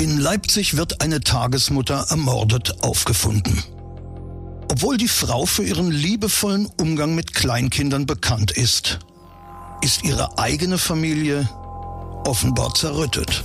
In Leipzig wird eine Tagesmutter ermordet aufgefunden. Obwohl die Frau für ihren liebevollen Umgang mit Kleinkindern bekannt ist, ist ihre eigene Familie offenbar zerrüttet.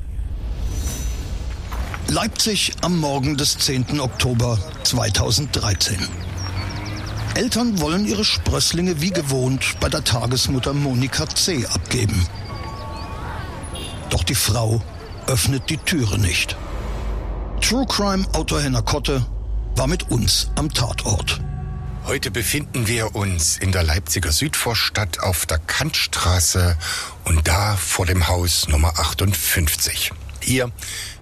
Leipzig am Morgen des 10. Oktober 2013. Eltern wollen ihre Sprösslinge wie gewohnt bei der Tagesmutter Monika C. abgeben. Doch die Frau öffnet die Türe nicht. True Crime Autor Henner Kotte war mit uns am Tatort. Heute befinden wir uns in der Leipziger Südvorstadt auf der Kantstraße und da vor dem Haus Nummer 58. Hier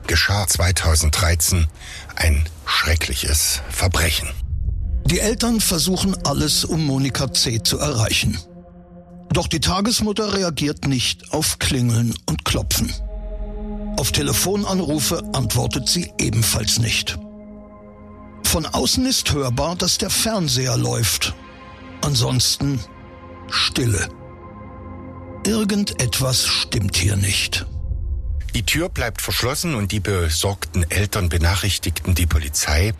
geschah 2013 ein schreckliches Verbrechen. Die Eltern versuchen alles, um Monika C. zu erreichen. Doch die Tagesmutter reagiert nicht auf Klingeln und Klopfen. Auf Telefonanrufe antwortet sie ebenfalls nicht. Von außen ist hörbar, dass der Fernseher läuft. Ansonsten Stille. Irgendetwas stimmt hier nicht. Die Tür bleibt verschlossen und die besorgten Eltern benachrichtigten die Polizei,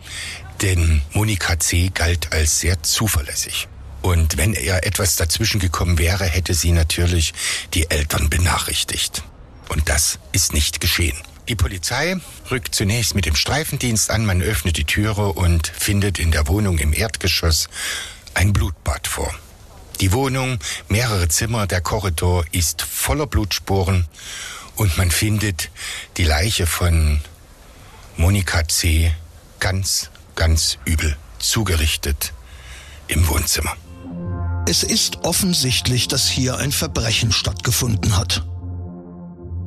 denn Monika C. galt als sehr zuverlässig. Und wenn er etwas dazwischen gekommen wäre, hätte sie natürlich die Eltern benachrichtigt. Und das ist nicht geschehen. Die Polizei rückt zunächst mit dem Streifendienst an, man öffnet die Türe und findet in der Wohnung im Erdgeschoss ein Blutbad vor. Die Wohnung, mehrere Zimmer, der Korridor ist voller Blutspuren und man findet die Leiche von Monika C. ganz, ganz übel zugerichtet im Wohnzimmer. Es ist offensichtlich, dass hier ein Verbrechen stattgefunden hat.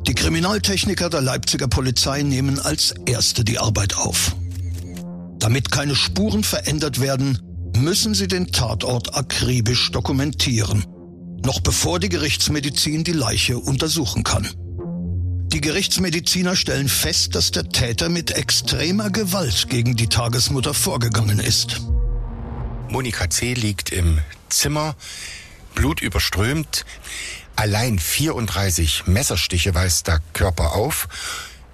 Die Kriminaltechniker der Leipziger Polizei nehmen als Erste die Arbeit auf. Damit keine Spuren verändert werden, müssen sie den Tatort akribisch dokumentieren, noch bevor die Gerichtsmedizin die Leiche untersuchen kann. Die Gerichtsmediziner stellen fest, dass der Täter mit extremer Gewalt gegen die Tagesmutter vorgegangen ist. Monika C. liegt im Zimmer, blutüberströmt. Allein 34 Messerstiche weist der Körper auf.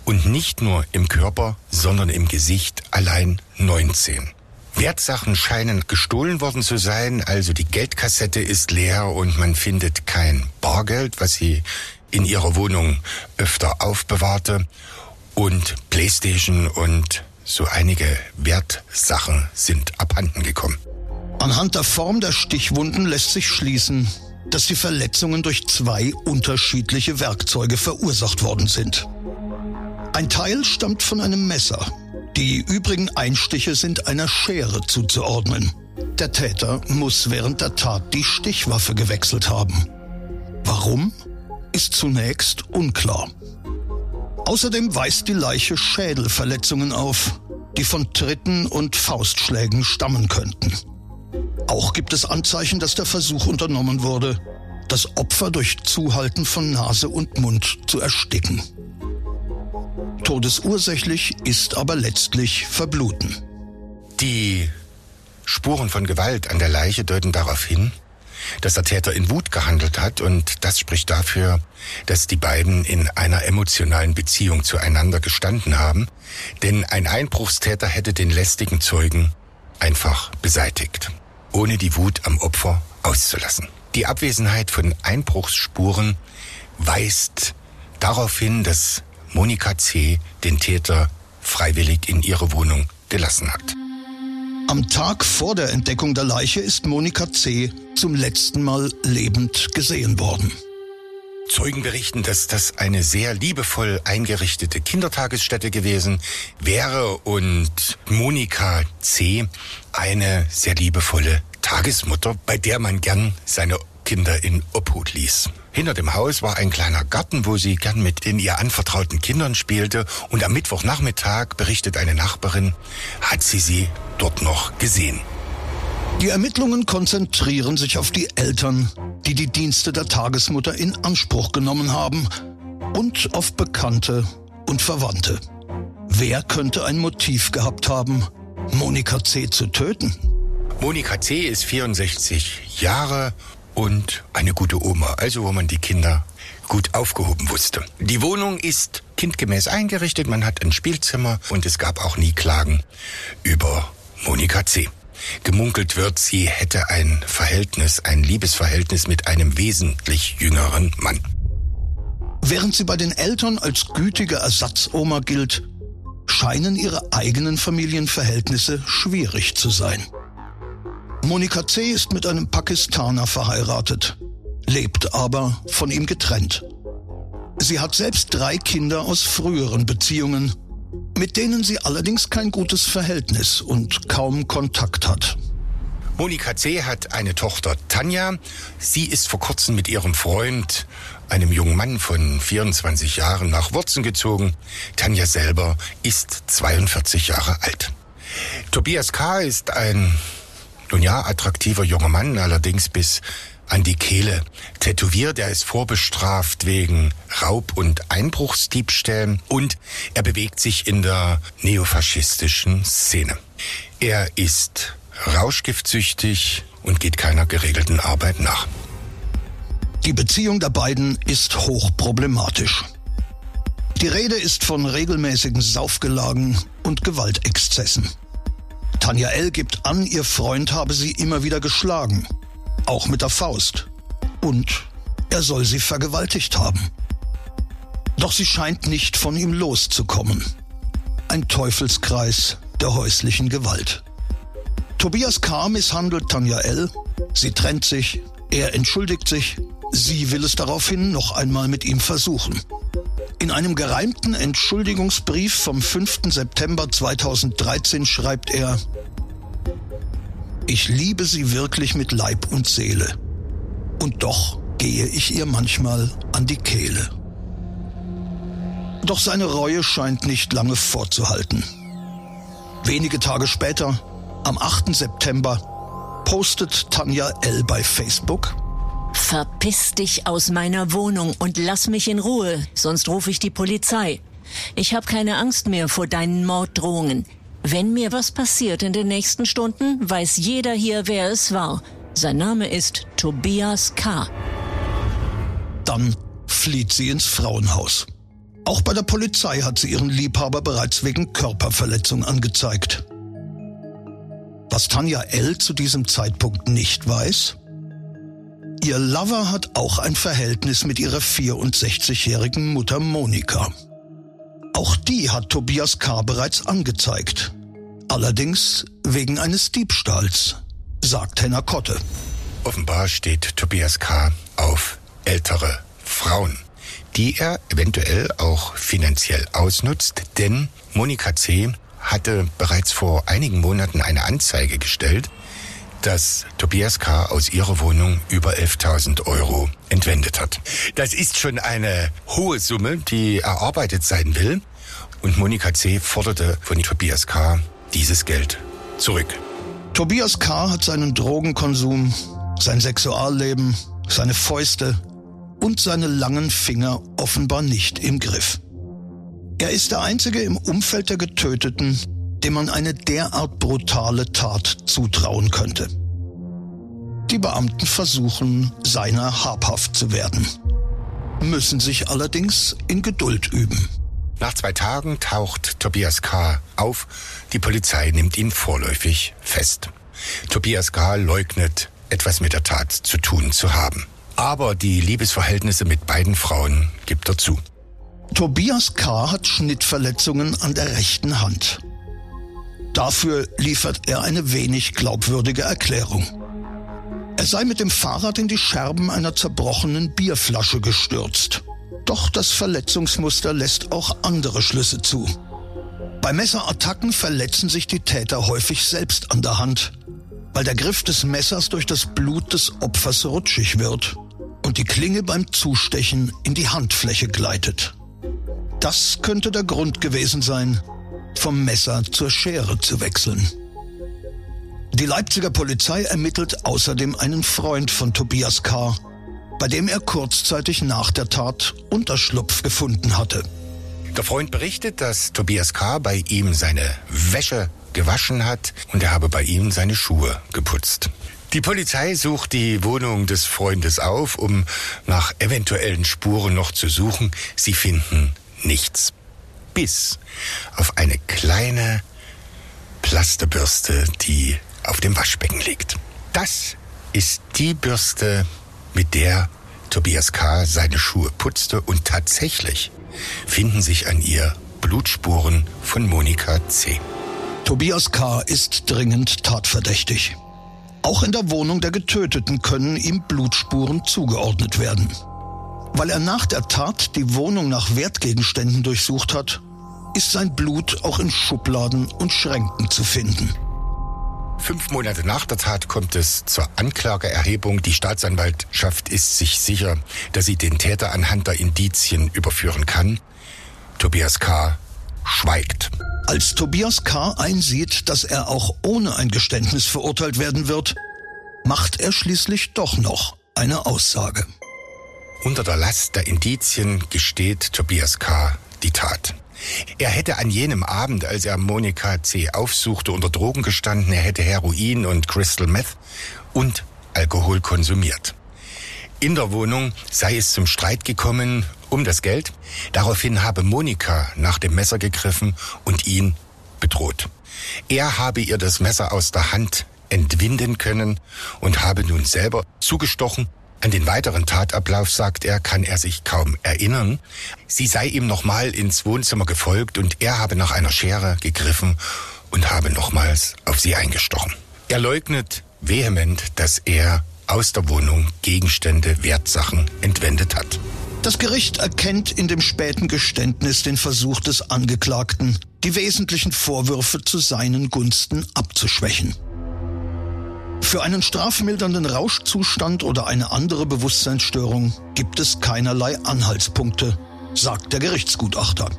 Und nicht nur im Körper, sondern im Gesicht allein 19. Wertsachen scheinen gestohlen worden zu sein, also die Geldkassette ist leer und man findet kein Bargeld, was sie in ihrer Wohnung öfter aufbewahrte und Playstation und so einige Wertsachen sind abhanden gekommen. Anhand der Form der Stichwunden lässt sich schließen, dass die Verletzungen durch zwei unterschiedliche Werkzeuge verursacht worden sind. Ein Teil stammt von einem Messer. Die übrigen Einstiche sind einer Schere zuzuordnen. Der Täter muss während der Tat die Stichwaffe gewechselt haben. Warum? Ist zunächst unklar. Außerdem weist die Leiche Schädelverletzungen auf, die von Tritten und Faustschlägen stammen könnten. Auch gibt es Anzeichen, dass der Versuch unternommen wurde, das Opfer durch Zuhalten von Nase und Mund zu ersticken. Todesursächlich ist aber letztlich Verbluten. Die Spuren von Gewalt an der Leiche deuten darauf hin, dass der Täter in Wut gehandelt hat und das spricht dafür, dass die beiden in einer emotionalen Beziehung zueinander gestanden haben, denn ein Einbruchstäter hätte den lästigen Zeugen einfach beseitigt, ohne die Wut am Opfer auszulassen. Die Abwesenheit von Einbruchsspuren weist darauf hin, dass Monika C. den Täter freiwillig in ihre Wohnung gelassen hat. Am Tag vor der Entdeckung der Leiche ist Monika C. zum letzten Mal lebend gesehen worden. Zeugen berichten, dass das eine sehr liebevoll eingerichtete Kindertagesstätte gewesen wäre und Monika C. eine sehr liebevolle Tagesmutter, bei der man gern seine Kinder in Obhut ließ. Hinter dem Haus war ein kleiner Garten, wo sie gern mit den ihr anvertrauten Kindern spielte. Und am Mittwochnachmittag, berichtet eine Nachbarin, hat sie sie dort noch gesehen. Die Ermittlungen konzentrieren sich auf die Eltern, die die Dienste der Tagesmutter in Anspruch genommen haben und auf Bekannte und Verwandte. Wer könnte ein Motiv gehabt haben, Monika C. zu töten? Monika C. ist 64 Jahre und eine gute Oma, also wo man die Kinder gut aufgehoben wusste. Die Wohnung ist kindgemäß eingerichtet, man hat ein Spielzimmer und es gab auch nie Klagen über Monika C. Gemunkelt wird, sie hätte ein Verhältnis, ein Liebesverhältnis mit einem wesentlich jüngeren Mann. Während sie bei den Eltern als gütige Ersatzoma gilt, scheinen ihre eigenen Familienverhältnisse schwierig zu sein. Monika C. ist mit einem Pakistaner verheiratet, lebt aber von ihm getrennt. Sie hat selbst drei Kinder aus früheren Beziehungen, mit denen sie allerdings kein gutes Verhältnis und kaum Kontakt hat. Monika C. hat eine Tochter Tanja. Sie ist vor kurzem mit ihrem Freund, einem jungen Mann von 24 Jahren, nach Wurzen gezogen. Tanja selber ist 42 Jahre alt. Tobias K. ist ein nun ja, attraktiver junger Mann, allerdings bis an die Kehle tätowiert. Er ist vorbestraft wegen Raub- und Einbruchsdiebstählen und er bewegt sich in der neofaschistischen Szene. Er ist rauschgiftsüchtig und geht keiner geregelten Arbeit nach. Die Beziehung der beiden ist hochproblematisch. Die Rede ist von regelmäßigen Saufgelagen und Gewaltexzessen. Tanja L. gibt an, ihr Freund habe sie immer wieder geschlagen, auch mit der Faust. Und er soll sie vergewaltigt haben. Doch sie scheint nicht von ihm loszukommen. Ein Teufelskreis der häuslichen Gewalt. Tobias K. misshandelt Tanja L. Sie trennt sich, er entschuldigt sich, sie will es daraufhin noch einmal mit ihm versuchen. In einem gereimten Entschuldigungsbrief vom 5. September 2013 schreibt er, ich liebe sie wirklich mit Leib und Seele. Und doch gehe ich ihr manchmal an die Kehle. Doch seine Reue scheint nicht lange vorzuhalten. Wenige Tage später, am 8. September, postet Tanja L. bei Facebook, Verpiss dich aus meiner Wohnung und lass mich in Ruhe, sonst rufe ich die Polizei. Ich habe keine Angst mehr vor deinen Morddrohungen. Wenn mir was passiert in den nächsten Stunden, weiß jeder hier, wer es war. Sein Name ist Tobias K. Dann flieht sie ins Frauenhaus. Auch bei der Polizei hat sie ihren Liebhaber bereits wegen Körperverletzung angezeigt. Was Tanja L. zu diesem Zeitpunkt nicht weiß, Ihr Lover hat auch ein Verhältnis mit ihrer 64-jährigen Mutter Monika. Auch die hat Tobias K. bereits angezeigt. Allerdings wegen eines Diebstahls, sagt Henna Kotte. Offenbar steht Tobias K. auf ältere Frauen, die er eventuell auch finanziell ausnutzt, denn Monika C. hatte bereits vor einigen Monaten eine Anzeige gestellt, dass Tobias K. aus ihrer Wohnung über 11.000 Euro entwendet hat. Das ist schon eine hohe Summe, die erarbeitet sein will. Und Monika C. forderte von Tobias K. dieses Geld zurück. Tobias K. hat seinen Drogenkonsum, sein Sexualleben, seine Fäuste und seine langen Finger offenbar nicht im Griff. Er ist der Einzige im Umfeld der Getöteten, dem man eine derart brutale Tat zutrauen könnte. Die Beamten versuchen, seiner habhaft zu werden, müssen sich allerdings in Geduld üben. Nach zwei Tagen taucht Tobias K. auf. Die Polizei nimmt ihn vorläufig fest. Tobias K. leugnet, etwas mit der Tat zu tun zu haben. Aber die Liebesverhältnisse mit beiden Frauen gibt er zu. Tobias K. hat Schnittverletzungen an der rechten Hand. Dafür liefert er eine wenig glaubwürdige Erklärung. Er sei mit dem Fahrrad in die Scherben einer zerbrochenen Bierflasche gestürzt. Doch das Verletzungsmuster lässt auch andere Schlüsse zu. Bei Messerattacken verletzen sich die Täter häufig selbst an der Hand, weil der Griff des Messers durch das Blut des Opfers rutschig wird und die Klinge beim Zustechen in die Handfläche gleitet. Das könnte der Grund gewesen sein, vom Messer zur Schere zu wechseln. Die Leipziger Polizei ermittelt außerdem einen Freund von Tobias K., bei dem er kurzzeitig nach der Tat Unterschlupf gefunden hatte. Der Freund berichtet, dass Tobias K. bei ihm seine Wäsche gewaschen hat und er habe bei ihm seine Schuhe geputzt. Die Polizei sucht die Wohnung des Freundes auf, um nach eventuellen Spuren noch zu suchen. Sie finden nichts. Bis auf eine kleine Plasterbürste, die auf dem Waschbecken liegt. Das ist die Bürste, mit der Tobias K. seine Schuhe putzte und tatsächlich finden sich an ihr Blutspuren von Monika C. Tobias K. ist dringend tatverdächtig. Auch in der Wohnung der Getöteten können ihm Blutspuren zugeordnet werden. Weil er nach der Tat die Wohnung nach Wertgegenständen durchsucht hat, ist sein Blut auch in Schubladen und Schränken zu finden. Fünf Monate nach der Tat kommt es zur Anklageerhebung. Die Staatsanwaltschaft ist sich sicher, dass sie den Täter anhand der Indizien überführen kann. Tobias K. schweigt. Als Tobias K. einsieht, dass er auch ohne ein Geständnis verurteilt werden wird, macht er schließlich doch noch eine Aussage. Unter der Last der Indizien gesteht Tobias K. die Tat. Er hätte an jenem Abend, als er Monika C. aufsuchte, unter Drogen gestanden. Er hätte Heroin und Crystal Meth und Alkohol konsumiert. In der Wohnung sei es zum Streit gekommen um das Geld. Daraufhin habe Monika nach dem Messer gegriffen und ihn bedroht. Er habe ihr das Messer aus der Hand entwinden können und habe nun selber zugestochen an den weiteren Tatablauf, sagt er, kann er sich kaum erinnern. Sie sei ihm nochmal ins Wohnzimmer gefolgt und er habe nach einer Schere gegriffen und habe nochmals auf sie eingestochen. Er leugnet vehement, dass er aus der Wohnung Gegenstände, Wertsachen entwendet hat. Das Gericht erkennt in dem späten Geständnis den Versuch des Angeklagten, die wesentlichen Vorwürfe zu seinen Gunsten abzuschwächen. Für einen strafmildernden Rauschzustand oder eine andere Bewusstseinsstörung gibt es keinerlei Anhaltspunkte, sagt der Gerichtsgutachter.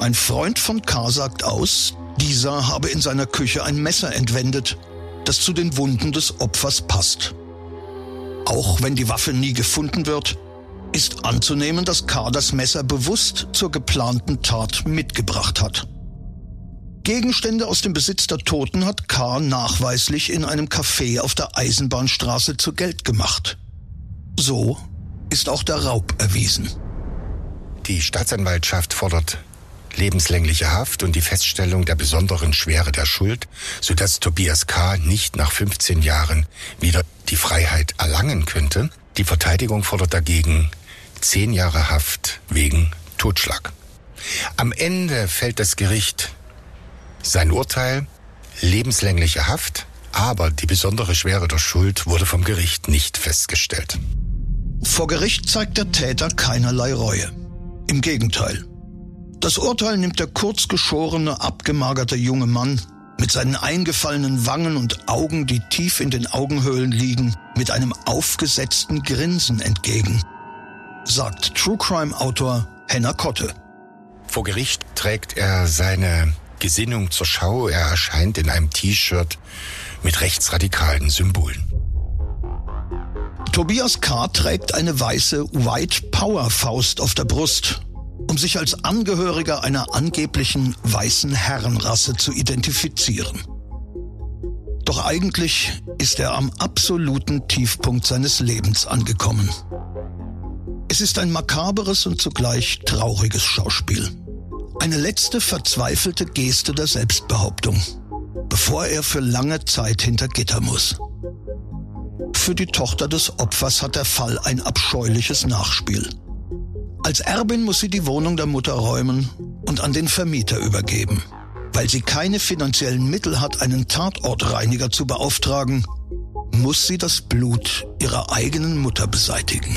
Ein Freund von K. sagt aus, dieser habe in seiner Küche ein Messer entwendet, das zu den Wunden des Opfers passt. Auch wenn die Waffe nie gefunden wird, ist anzunehmen, dass K. das Messer bewusst zur geplanten Tat mitgebracht hat. Gegenstände aus dem Besitz der Toten hat K. nachweislich in einem Café auf der Eisenbahnstraße zu Geld gemacht. So ist auch der Raub erwiesen. Die Staatsanwaltschaft fordert lebenslängliche Haft und die Feststellung der besonderen Schwere der Schuld, sodass Tobias K. nicht nach 15 Jahren wieder die Freiheit erlangen könnte. Die Verteidigung fordert dagegen zehn Jahre Haft wegen Totschlag. Am Ende fällt das Gericht sein Urteil lebenslängliche Haft, aber die besondere Schwere der Schuld wurde vom Gericht nicht festgestellt. Vor Gericht zeigt der Täter keinerlei Reue. Im Gegenteil. Das Urteil nimmt der kurzgeschorene, abgemagerte junge Mann mit seinen eingefallenen Wangen und Augen, die tief in den Augenhöhlen liegen, mit einem aufgesetzten Grinsen entgegen, sagt True Crime Autor Henna Kotte. Vor Gericht trägt er seine Gesinnung zur Schau. Er erscheint in einem T-Shirt mit rechtsradikalen Symbolen. Tobias K. trägt eine weiße White Power Faust auf der Brust, um sich als Angehöriger einer angeblichen weißen Herrenrasse zu identifizieren. Doch eigentlich ist er am absoluten Tiefpunkt seines Lebens angekommen. Es ist ein makaberes und zugleich trauriges Schauspiel. Eine letzte verzweifelte Geste der Selbstbehauptung, bevor er für lange Zeit hinter Gitter muss. Für die Tochter des Opfers hat der Fall ein abscheuliches Nachspiel. Als Erbin muss sie die Wohnung der Mutter räumen und an den Vermieter übergeben. Weil sie keine finanziellen Mittel hat, einen Tatortreiniger zu beauftragen, muss sie das Blut ihrer eigenen Mutter beseitigen.